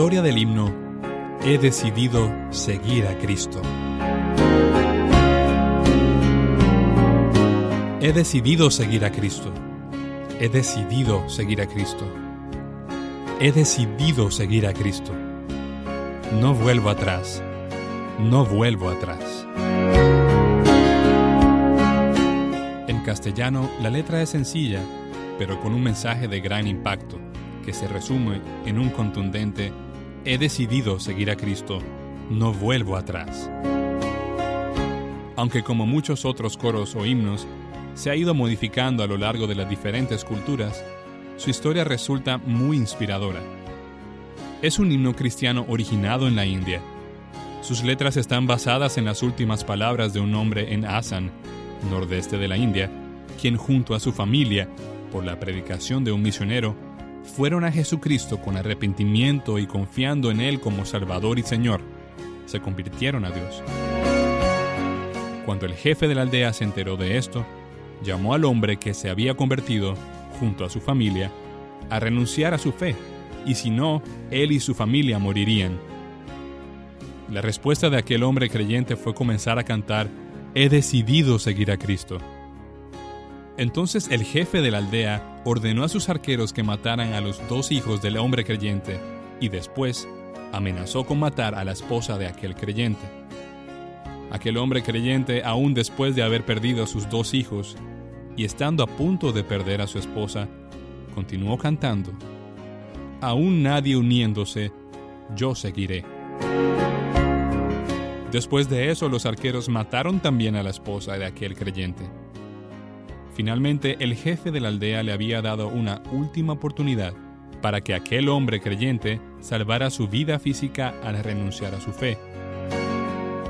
Historia del himno He decidido seguir a Cristo. He decidido seguir a Cristo. He decidido seguir a Cristo. He decidido seguir a Cristo. No vuelvo atrás. No vuelvo atrás. En castellano, la letra es sencilla, pero con un mensaje de gran impacto, que se resume en un contundente He decidido seguir a Cristo. No vuelvo atrás. Aunque como muchos otros coros o himnos, se ha ido modificando a lo largo de las diferentes culturas, su historia resulta muy inspiradora. Es un himno cristiano originado en la India. Sus letras están basadas en las últimas palabras de un hombre en Assam, nordeste de la India, quien junto a su familia, por la predicación de un misionero, fueron a Jesucristo con arrepentimiento y confiando en Él como Salvador y Señor. Se convirtieron a Dios. Cuando el jefe de la aldea se enteró de esto, llamó al hombre que se había convertido, junto a su familia, a renunciar a su fe, y si no, él y su familia morirían. La respuesta de aquel hombre creyente fue comenzar a cantar, He decidido seguir a Cristo. Entonces el jefe de la aldea ordenó a sus arqueros que mataran a los dos hijos del hombre creyente, y después amenazó con matar a la esposa de aquel creyente. Aquel hombre creyente, aún después de haber perdido a sus dos hijos, y estando a punto de perder a su esposa, continuó cantando, Aún nadie uniéndose, yo seguiré. Después de eso, los arqueros mataron también a la esposa de aquel creyente. Finalmente, el jefe de la aldea le había dado una última oportunidad para que aquel hombre creyente salvara su vida física al renunciar a su fe.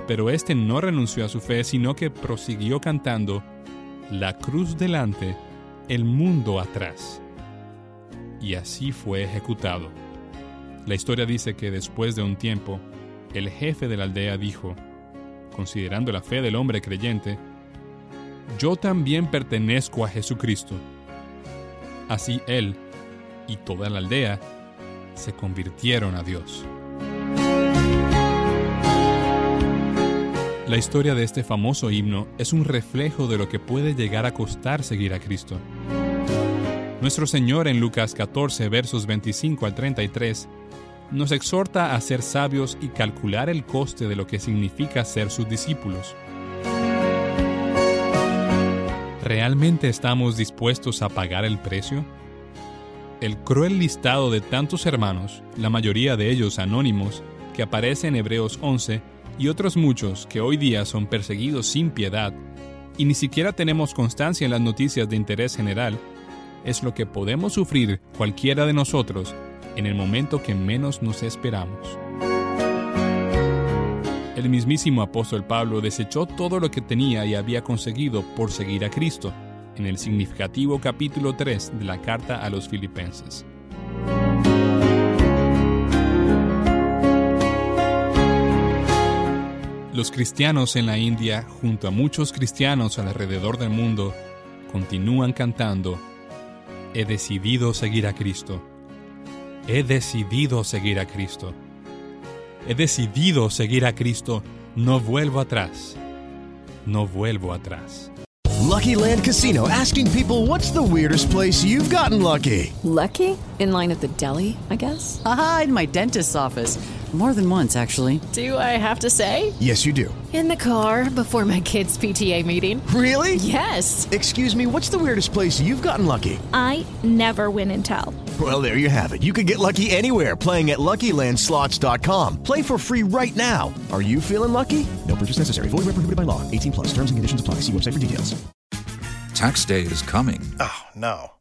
Pero este no renunció a su fe, sino que prosiguió cantando, La cruz delante, el mundo atrás. Y así fue ejecutado. La historia dice que después de un tiempo, el jefe de la aldea dijo, considerando la fe del hombre creyente, yo también pertenezco a Jesucristo. Así él y toda la aldea se convirtieron a Dios. La historia de este famoso himno es un reflejo de lo que puede llegar a costar seguir a Cristo. Nuestro Señor en Lucas 14 versos 25 al 33 nos exhorta a ser sabios y calcular el coste de lo que significa ser sus discípulos. ¿Realmente estamos dispuestos a pagar el precio? El cruel listado de tantos hermanos, la mayoría de ellos anónimos, que aparece en Hebreos 11, y otros muchos que hoy día son perseguidos sin piedad, y ni siquiera tenemos constancia en las noticias de interés general, es lo que podemos sufrir cualquiera de nosotros en el momento que menos nos esperamos. El mismísimo apóstol Pablo desechó todo lo que tenía y había conseguido por seguir a Cristo, en el significativo capítulo 3 de la carta a los filipenses. Los cristianos en la India, junto a muchos cristianos alrededor del mundo, continúan cantando, He decidido seguir a Cristo. He decidido seguir a Cristo. He decidido seguir a Cristo. No vuelvo atrás. No vuelvo atrás. Lucky Land Casino asking people what's the weirdest place you've gotten lucky? Lucky? In line at the deli, I guess? Aha, in my dentist's office. More than once, actually. Do I have to say? Yes, you do. In the car before my kids' PTA meeting. Really? Yes. Excuse me, what's the weirdest place you've gotten lucky? I never win and tell. Well, there you have it. You can get lucky anywhere playing at LuckyLandSlots.com. Play for free right now. Are you feeling lucky? No purchase necessary. Void where prohibited by law. 18 plus. Terms and conditions apply. See website for details. Tax day is coming. Oh, no.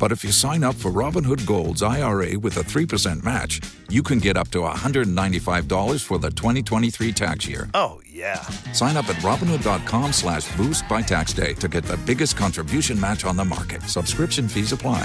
But if you sign up for Robinhood Gold's IRA with a 3% match, you can get up to $195 for the 2023 tax year. Oh, yeah. Sign up at Robinhood.com slash boost by tax day to get the biggest contribution match on the market. Subscription fees apply.